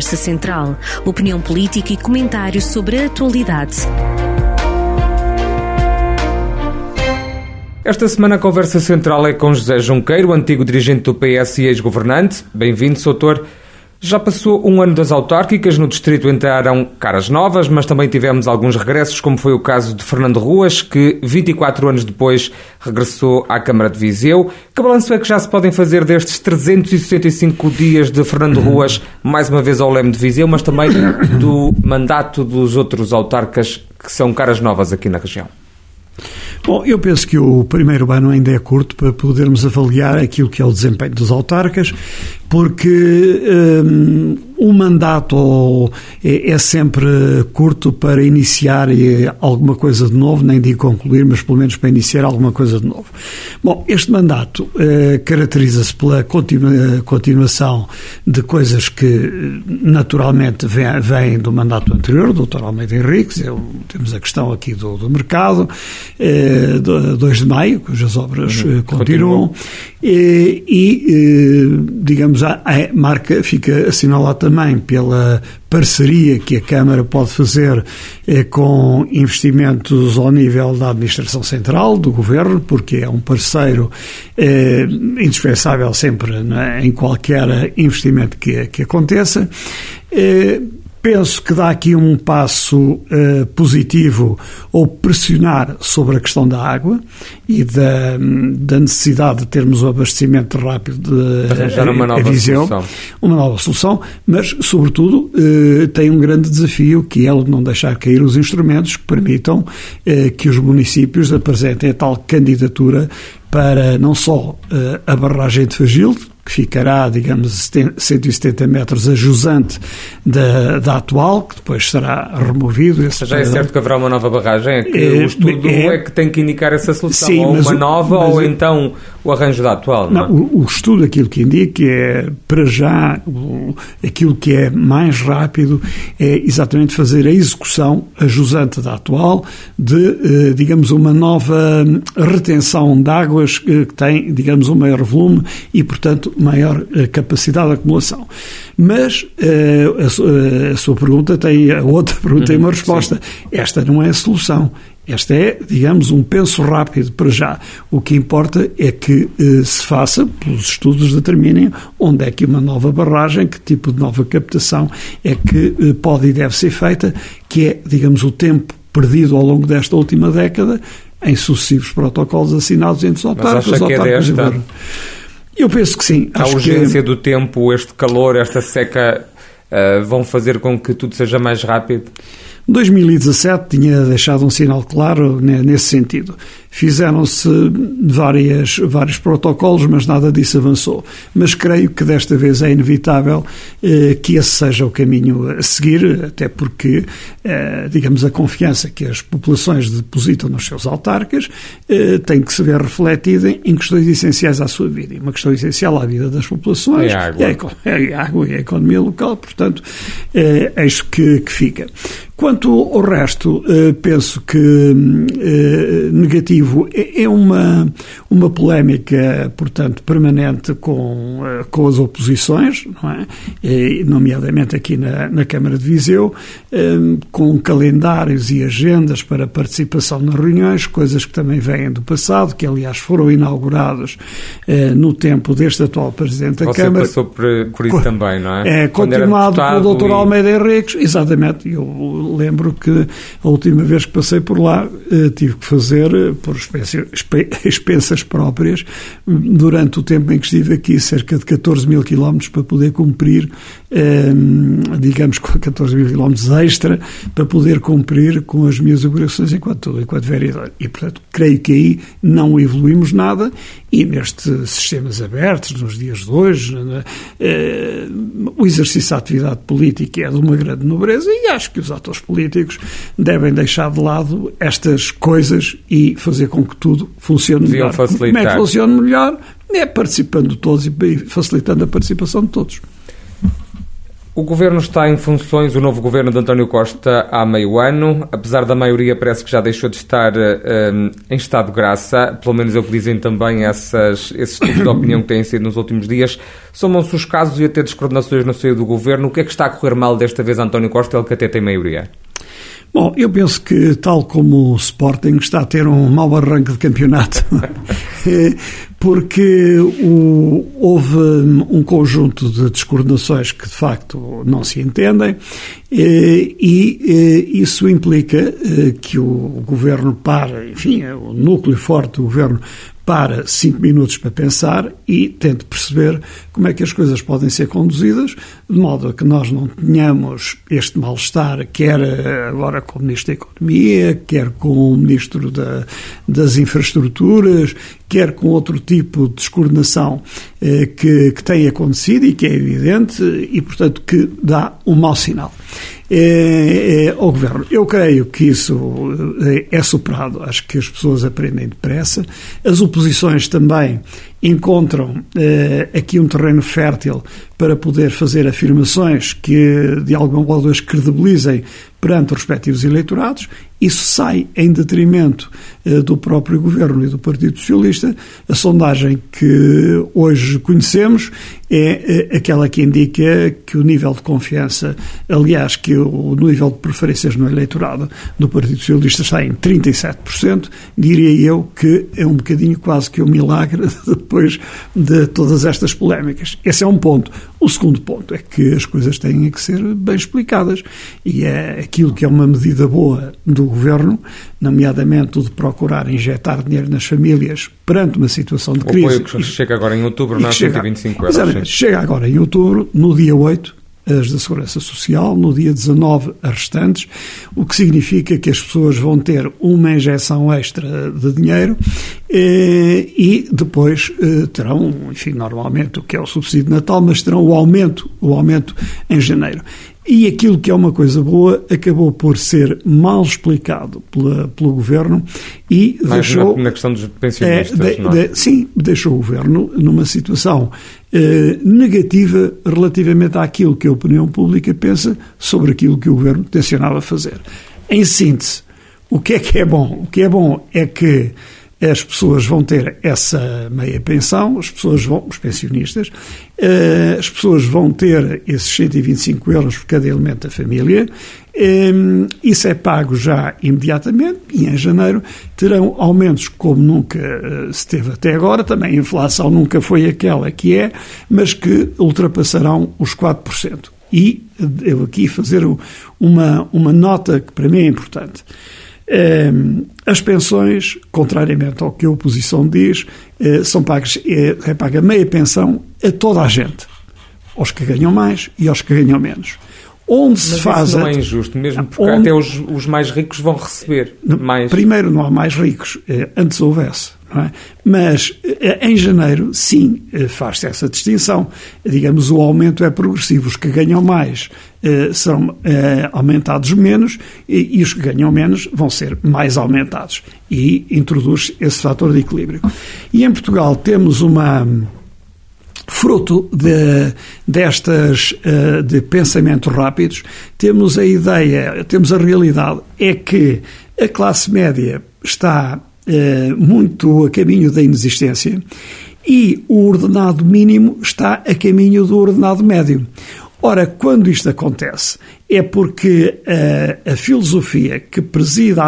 Conversa Central. Opinião política e comentários sobre a atualidade. Esta semana a conversa central é com José Junqueiro, antigo dirigente do PS e ex-governante. Bem-vindo, Soutor. Já passou um ano das autárquicas, no distrito entraram caras novas, mas também tivemos alguns regressos, como foi o caso de Fernando Ruas, que 24 anos depois regressou à Câmara de Viseu. Que balanço é que já se podem fazer destes 365 dias de Fernando Ruas, mais uma vez ao leme de Viseu, mas também do mandato dos outros autarcas que são caras novas aqui na região? Bom, eu penso que o primeiro ano ainda é curto para podermos avaliar aquilo que é o desempenho dos autarcas, porque um, o mandato é, é, sempre curto para iniciar alguma coisa de novo, nem de concluir, mas pelo menos para iniciar alguma coisa de novo. Bom, este mandato uh, caracteriza-se pela continua, continuação de coisas que naturalmente vêm, vêm do mandato anterior, do Dr. Almeida Henriques, eu, temos a questão aqui do, do mercado, uh, 2 de maio, cujas obras continuam, continuam. E, e, digamos, a, a marca fica assinalada também pela parceria que a Câmara pode fazer eh, com investimentos ao nível da Administração Central, do Governo, porque é um parceiro eh, indispensável sempre né, em qualquer investimento que, que aconteça. Eh, Penso que dá aqui um passo uh, positivo ou pressionar sobre a questão da água e da, da necessidade de termos o abastecimento rápido de, arranjar uma nova visão, solução. Uma nova solução, mas, sobretudo, uh, tem um grande desafio que é o de não deixar cair os instrumentos que permitam uh, que os municípios apresentem a tal candidatura para não só a barragem de Fagil, que ficará, digamos, 170 metros a jusante da, da atual, que depois será removido. Esse Já é certo que haverá uma nova barragem? É que é, o estudo é, é, que tem que indicar essa solução, sim, ou uma nova, ou então o arranjo da atual, não, não é? o, o, estudo aquilo que indica é, para já, o, aquilo que é mais rápido é exatamente fazer a execução, a jusante da atual, de, eh, digamos, uma nova retenção de águas que tem, digamos, um maior volume e, portanto, maior eh, capacidade de acumulação. Mas a, a, sua pergunta tem, a outra pergunta tem uma uhum, resposta. Sim. Esta não é a solução. Esta é, digamos, um penso rápido para já. O que importa é que eh, se faça, pelos estudos determinem onde é que uma nova barragem, que tipo de nova captação é que eh, pode e deve ser feita, que é, digamos, o tempo perdido ao longo desta última década em sucessivos protocolos assinados entre os autarcas. Mas acha que é desta? Eu penso que sim. A urgência que... do tempo, este calor, esta seca, uh, vão fazer com que tudo seja mais rápido? 2017 tinha deixado um sinal claro nesse sentido. Fizeram-se várias, vários protocolos, mas nada disso avançou. Mas creio que desta vez é inevitável eh, que esse seja o caminho a seguir, até porque, eh, digamos, a confiança que as populações depositam nos seus autarcas eh, tem que se ver refletida em questões essenciais à sua vida. E uma questão essencial à vida das populações é a água, é a, água e a economia local, portanto, é, é isto que, que fica. Quanto ao resto, eh, penso que eh, negativo é, é uma, uma polémica, portanto, permanente com, eh, com as oposições, não é? nomeadamente aqui na, na Câmara de Viseu, com calendários e agendas para participação nas reuniões, coisas que também vêm do passado, que aliás foram inaugurados no tempo deste atual Presidente da Você Câmara. passou por, por isso também, não é? É, continuado pelo Dr. E... Almeida Henriques, exatamente, eu lembro que a última vez que passei por lá eh, tive que fazer, eh, por expensas próprias, durante o tempo em que estive aqui, cerca de 14 mil quilómetros para poder cumprir, eh, digamos, 14 mil quilómetros extra, para poder cumprir com as minhas obrigações enquanto, enquanto vereador. E, portanto, creio que aí não evoluímos nada e nestes sistemas abertos, nos dias de hoje, o exercício da atividade política é de uma grande nobreza e acho que os atores políticos devem deixar de lado estas coisas e fazer com que tudo funcione Deviam melhor. Facilitar. Como é que funcione melhor? É participando de todos e facilitando a participação de todos. O governo está em funções, o novo governo de António Costa, há meio ano. Apesar da maioria, parece que já deixou de estar um, em estado de graça, pelo menos é o que dizem também essas, esses tipos de opinião que têm sido nos últimos dias. Somam-se os casos e até descoordenações no seio do governo. O que é que está a correr mal desta vez, António Costa, ele que até tem maioria? Bom, eu penso que, tal como o Sporting está a ter um mau arranque de campeonato, porque o, houve um conjunto de descoordenações que, de facto, não se entendem, e isso implica eh, que o governo para, enfim, o núcleo forte do governo para cinco minutos para pensar e tente perceber como é que as coisas podem ser conduzidas, de modo a que nós não tenhamos este mal-estar, quer agora com o Ministro da Economia, quer com o Ministro da, das Infraestruturas, quer com outro tipo de descoordenação eh, que, que tem acontecido e que é evidente e, portanto, que dá um mau sinal é, é, ao governo. Eu creio que isso é, é superado, acho que as pessoas aprendem depressa. As oposições também encontram eh, aqui um terreno fértil para poder fazer afirmações que de alguma modo as credibilizem perante os respectivos eleitorados. Isso sai em detrimento eh, do próprio governo e do Partido Socialista. A sondagem que hoje conhecemos é eh, aquela que indica que o nível de confiança, aliás, que o nível de preferências no eleitorado do Partido Socialista está em 37%. Diria eu que é um bocadinho quase que um milagre depois de todas estas polémicas. Esse é um ponto. O segundo ponto é que as coisas têm que ser bem explicadas e é aquilo que é uma medida boa do governo, nomeadamente o de procurar injetar dinheiro nas famílias perante uma situação de crise. O apoio que chega agora em outubro, não é? 125 euros. Exatamente. Chega agora em outubro, no dia 8, as da Segurança Social, no dia 19 as restantes, o que significa que as pessoas vão ter uma injeção extra de dinheiro eh, e depois eh, terão, enfim, normalmente o que é o subsídio de Natal, mas terão o aumento, o aumento em janeiro. E aquilo que é uma coisa boa acabou por ser mal explicado pela, pelo governo e Mais deixou. Na, na questão dos pensionistas, é, de, não é? de, sim, deixou o governo numa situação eh, negativa relativamente àquilo que a opinião pública pensa sobre aquilo que o governo tencionava fazer. Em síntese, o que é que é bom? O que é bom é que as pessoas vão ter essa meia pensão, as pessoas vão, os pensionistas, eh, as pessoas vão ter esses 125 euros por cada elemento da família, eh, isso é pago já imediatamente e em janeiro terão aumentos como nunca eh, se teve até agora, também a inflação nunca foi aquela que é, mas que ultrapassarão os 4%. E eu aqui fazer uma, uma nota que para mim é importante. As pensões, contrariamente ao que a oposição diz, eh, são pagas, é, é paga meia pensão a toda a gente, aos que ganham mais e aos que ganham menos. Onde Mas se faz. Isso não é injusto, mesmo porque onde, até os, os mais ricos vão receber mais. Primeiro, não há mais ricos, eh, antes houvesse. É? Mas eh, em janeiro, sim, eh, faz-se essa distinção. Digamos, o aumento é progressivo. Os que ganham mais eh, serão aumentados menos e, os que ganham menos vão ser mais aumentados. E introduz esse fator de equilíbrio. E em Portugal temos uma. Fruto de, destas de pensamentos rápidos, temos a ideia, temos a realidade, é que a classe média está muito a caminho da inexistência e o ordenado mínimo está a caminho do ordenado médio. Ora, quando isto acontece, é porque a, eh, a filosofia que preside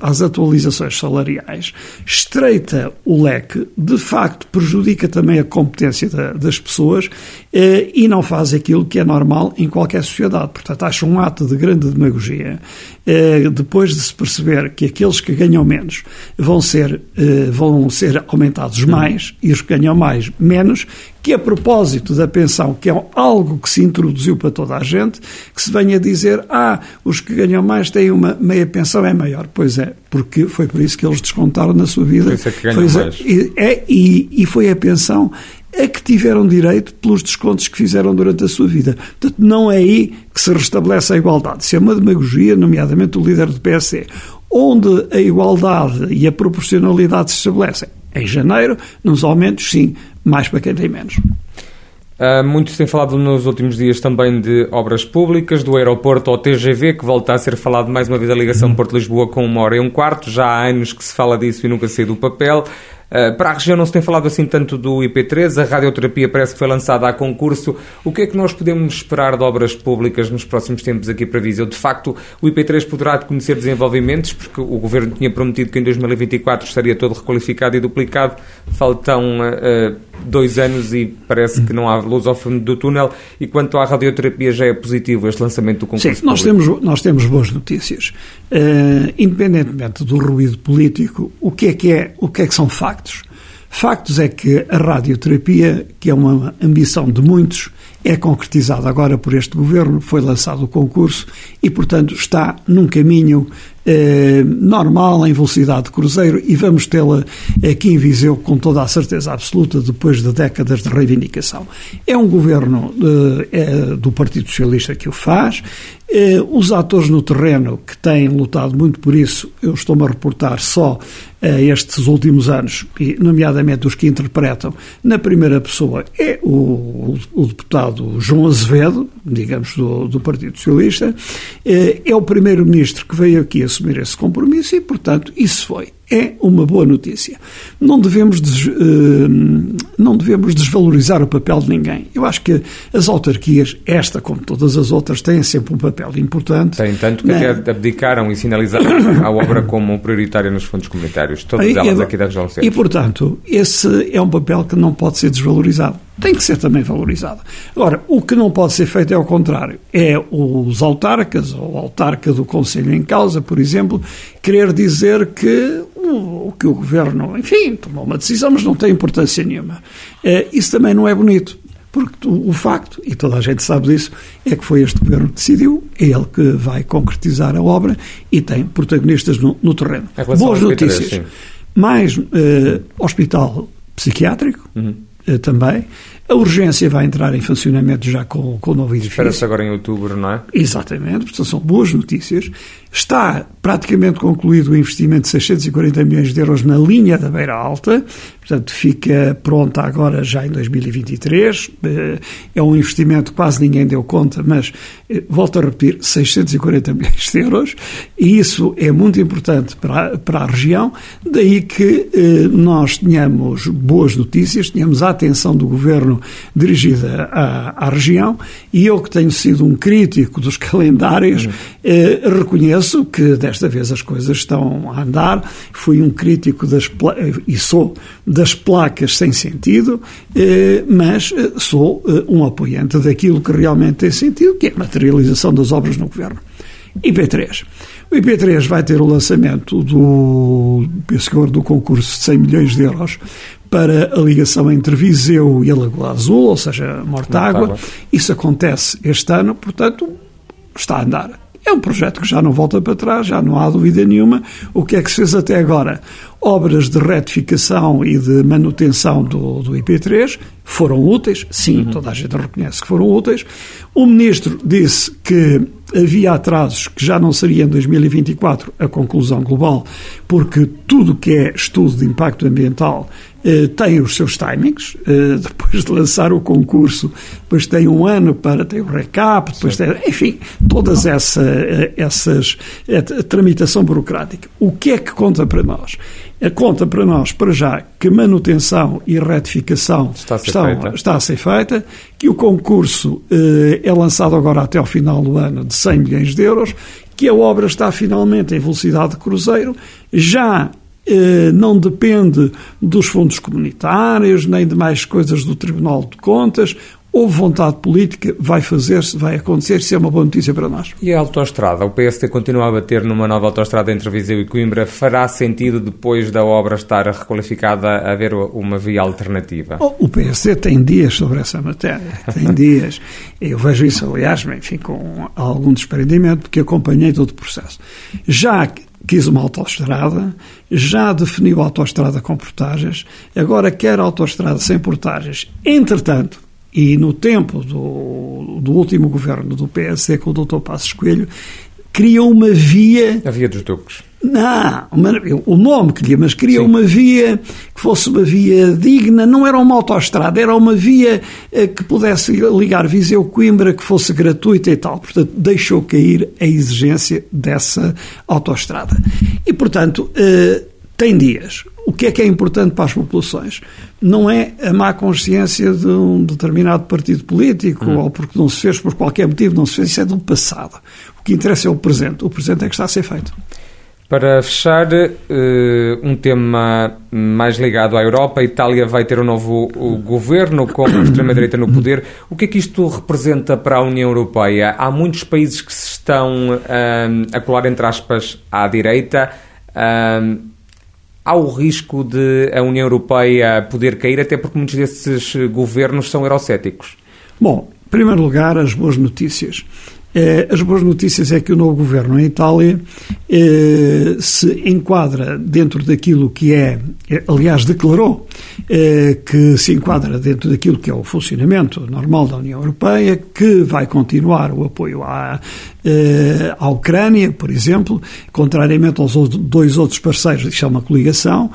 às atualizações salariais estreita o leque, de facto prejudica também a competência da, das pessoas eh, e não faz aquilo que é normal em qualquer sociedade. Portanto, acho um ato de grande demagogia eh, depois de se perceber que aqueles que ganham menos vão ser, eh, vão ser aumentados mais e os que ganham mais menos, que a propósito da pensão, que é algo que se introduziu para toda a gente, que se venha dizer, ah, os que ganham mais têm uma meia pensão, é maior. Pois é, porque foi por isso que eles descontaram na sua vida. Por isso é que ganham foi, mais. É, e, e foi a pensão a que tiveram direito pelos descontos que fizeram durante a sua vida. Portanto, não é aí que se restabelece a igualdade. Isso é uma demagogia, nomeadamente o líder do PSD. Onde a igualdade e a proporcionalidade se estabelecem? Em janeiro, nos aumentos, sim, mais para quem tem menos. Uh, se tem falado nos últimos dias também de obras públicas, do aeroporto ao TGV, que volta a ser falado mais uma vez a ligação Porto-Lisboa com uma hora e um quarto. Já há anos que se fala disso e nunca saiu do papel. Uh, para a região não se tem falado assim tanto do IP3, a radioterapia parece que foi lançada a concurso. O que é que nós podemos esperar de obras públicas nos próximos tempos aqui para Viseu? De facto, o IP3 poderá conhecer desenvolvimentos, porque o Governo tinha prometido que em 2024 estaria todo requalificado e duplicado. Faltam uh, dois anos e parece que não há luz ao fundo do túnel. E quanto à radioterapia, já é positivo este lançamento do concurso? Sim, nós temos, nós temos boas notícias. Uh, independentemente do ruído político, o que é que, é, o que, é que são factos? Factos é que a radioterapia, que é uma ambição de muitos, é concretizada agora por este governo, foi lançado o concurso e, portanto, está num caminho eh, normal, em velocidade de cruzeiro, e vamos tê-la aqui em Viseu com toda a certeza absoluta, depois de décadas de reivindicação. É um governo eh, é do Partido Socialista que o faz, eh, os atores no terreno que têm lutado muito por isso, eu estou-me a reportar só estes últimos anos, e nomeadamente os que interpretam na primeira pessoa, é o, o deputado João Azevedo, digamos, do, do Partido Socialista, é, é o primeiro-ministro que veio aqui assumir esse compromisso e, portanto, isso foi é uma boa notícia. Não devemos, des, uh, não devemos desvalorizar o papel de ninguém. Eu acho que as autarquias, esta como todas as outras, têm sempre um papel importante. Tem tanto que até abdicaram e sinalizaram a obra como prioritária nos fundos comunitários, todas elas aqui da região centro. E, portanto, esse é um papel que não pode ser desvalorizado tem que ser também valorizada. Agora, o que não pode ser feito é o contrário. É os autarcas, ou o autarca do Conselho em causa, por exemplo, querer dizer que o, que o Governo, enfim, tomou uma decisão, mas não tem importância nenhuma. É, isso também não é bonito. Porque o, facto, e toda a gente sabe disso, é que foi este Governo que decidiu, é ele que vai concretizar a obra e tem protagonistas no, no terreno. Boas notícias. Mais uh, hospital psiquiátrico, uhum também. A urgência vai entrar em funcionamento já com, com o novo edifício. Espera-se agora em outubro, não é? Exatamente, portanto são boas notícias. Está praticamente concluído o investimento de 640 milhões de euros na linha da Beira Alta, portanto fica pronta agora já em 2023. Eh, é um investimento que quase ninguém deu conta, mas eh, volto a repetir, 640 milhões de euros, e isso é muito importante para, para a região, daí que eh, nós tenhamos boas notícias, tenhamos a atenção do Governo dirigida à, à região, e eu que tenho sido um crítico dos calendários, uhum. reconheço reconheço que desta vez as coisas estão a andar. Fui um crítico das e sou das placas sem sentido, eh, mas eh, sou eh, um apoiante daquilo que realmente tem sentido, que é a materialização das obras no governo. IP3. O IP3 vai ter o lançamento do, penso do concurso de 100 milhões de euros para a ligação entre Viseu e a Lagoa Azul, ou seja, Mortágua. Isso acontece este ano, portanto, está a andar. É um projeto que já não volta para trás, já não há dúvida nenhuma. O que é que se fez até agora? Obras de retificação e de manutenção do, do IP3 foram úteis, sim, uhum. toda a gente reconhece que foram úteis. O Ministro disse que havia atrasos que já não seria em 2024 a conclusão global, porque tudo que é estudo de impacto ambiental tem os seus timings, eh, depois de lançar o concurso, depois tem um ano para ter o recap, depois tem, enfim, todas essa, eh, essas, a tramitação burocrática. O que é que conta para nós? Conta para nós, para já, que manutenção e retificação está a ser, estão, feita. Está a ser feita, que o concurso eh, é lançado agora até ao final do ano de 100 milhões de euros, que a obra está finalmente em velocidade de cruzeiro, já eh, não depende dos fundos comunitários, nem de mais coisas do Tribunal de Contas. Houve vontade política, vai fazer-se, vai acontecer, isso é uma boa notícia para nós. E a autoestrada? O PST continua a bater numa nova autoestrada entre Viseu e Coimbra. Fará sentido, depois da obra estar requalificada, haver uma via alternativa? Oh, o PST tem dias sobre essa matéria, tem dias. Eu vejo isso, aliás, enfim, com algum desprendimento, porque acompanhei todo o processo. Já quis uma autoestrada, já definiu a autoestrada com portagens, agora quer a autoestrada sem portagens. Entretanto, e no tempo do, do último governo do PSD com o Dr. Passos Coelho, criou uma via... A via dos duques. Não, o nome queria, mas queria Sim. uma via que fosse uma via digna, não era uma autoestrada, era uma via eh, que pudesse ligar Viseu-Coimbra, que fosse gratuita e tal. Portanto, deixou cair a exigência dessa autoestrada. E, portanto, eh, tem dias. O que é que é importante para as populações? Não é a má consciência de um determinado partido político hum. ou porque não se fez por qualquer motivo, não se fez, isso é do passado. O que interessa é o presente. O presente é que está a ser feito. Para fechar, eh, um tema mais ligado à Europa, a Itália vai ter um novo governo com a extrema-direita no poder. O que é que isto representa para a União Europeia? Há muitos países que se estão um, a colar, entre aspas, à direita. Um, há o risco de a União Europeia poder cair, até porque muitos desses governos são eurocéticos. Bom, em primeiro lugar, as boas notícias. Eh, as boas notícias é que o novo governo em Itália eh, se enquadra dentro daquilo que é, eh, aliás, declarou que se enquadra dentro daquilo que é o funcionamento normal da União Europeia, que vai continuar o apoio à, à Ucrânia, por exemplo, contrariamente aos dois outros parceiros, isto é uma coligação,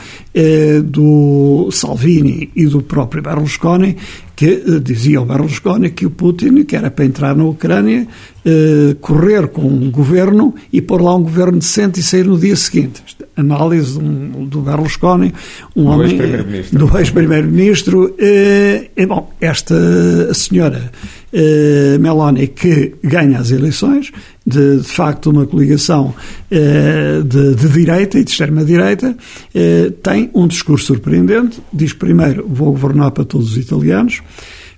do Salvini e do próprio Berlusconi, que dizia o Berlusconi que o Putin, que era para entrar na Ucrânia, eh, correr com um governo e pôr lá um governo decente e sair no dia seguinte. Análise do Berlusconi, um do homem ex do ex-primeiro-ministro. Eh, bom, esta senhora eh, Meloni que ganha as eleições, de, de facto uma coligação eh, de, de, direita e de extrema-direita, eh, tem um discurso surpreendente. Diz primeiro, vou governar para todos os italianos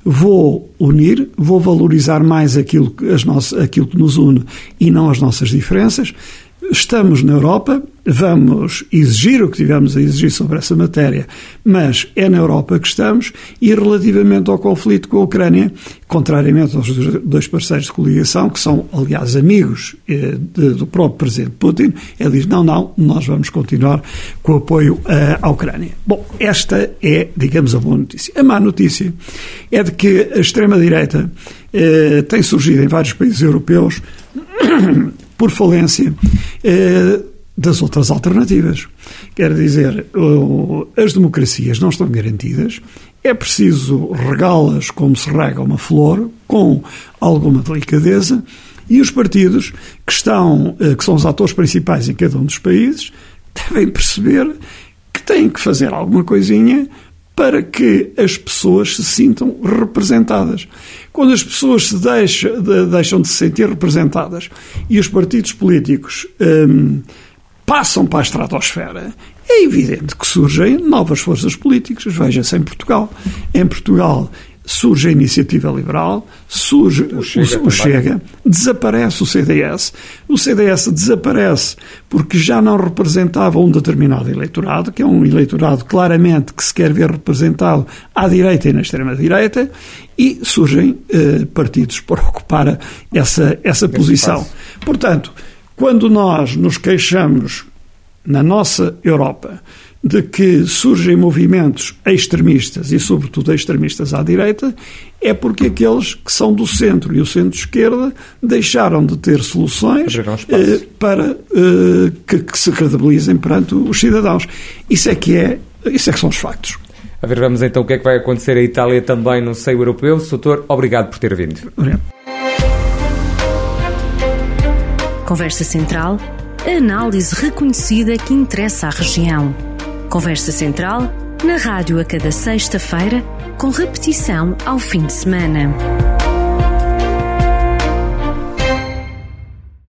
vou unir, vou valorizar mais aquilo que, as nossas, aquilo que nos une e não as nossas diferenças. Estamos na Europa, vamos exigir o que tivemos a exigir sobre essa matéria, mas é na Europa que estamos e relativamente ao conflito com a Ucrânia, contrariamente aos dois parceiros de coligação, que são, aliás, amigos eh, de, do próprio presidente Putin, ele diz, não, não, nós vamos continuar com o apoio eh, à Ucrânia. Bom, esta é, digamos, a boa notícia. A má notícia é de que a extrema-direita eh, tem surgido em vários países europeus por falência eh, das outras alternativas. Quer dizer, as democracias não estão garantidas, é preciso regá-las como se rega uma flor, com alguma delicadeza, e os partidos que estão, eh, que são os atores principais em cada um dos países, devem perceber que têm que fazer alguma coisinha para que as pessoas se sintam representadas. Quando as pessoas se deixam de, deixam de se sentir representadas e os partidos políticos hum, passam para a estratosfera, é evidente que surgem novas forças políticas. Veja-se em Portugal. Em Portugal surge a iniciativa liberal, surge o Chega, o, o Chega, desaparece o CDS. O CDS desaparece porque já não representava um determinado eleitorado, que é um eleitorado claramente que se quer ver representado à direita e na extrema-direita, e surgem eh, partidos para ocupar essa, essa posição. Portanto, quando nós nos queixamos na nossa Europa de que surgem movimentos extremistas e, sobretudo, extremistas à direita, é porque aqueles que são do centro e o centro-esquerda deixaram de ter soluções eh, para eh, que, que, se credibilizem perante os cidadãos. Isso é que é, isso é que são os factos. A ver, vamos então o que é que vai acontecer a Itália também no seio europeu. Soutor, obrigado por ter vindo. Obrigado. Conversa Central, a análise reconhecida que interessa à região. Conversa Central, na rádio a cada sexta-feira, com repetição ao fim de semana.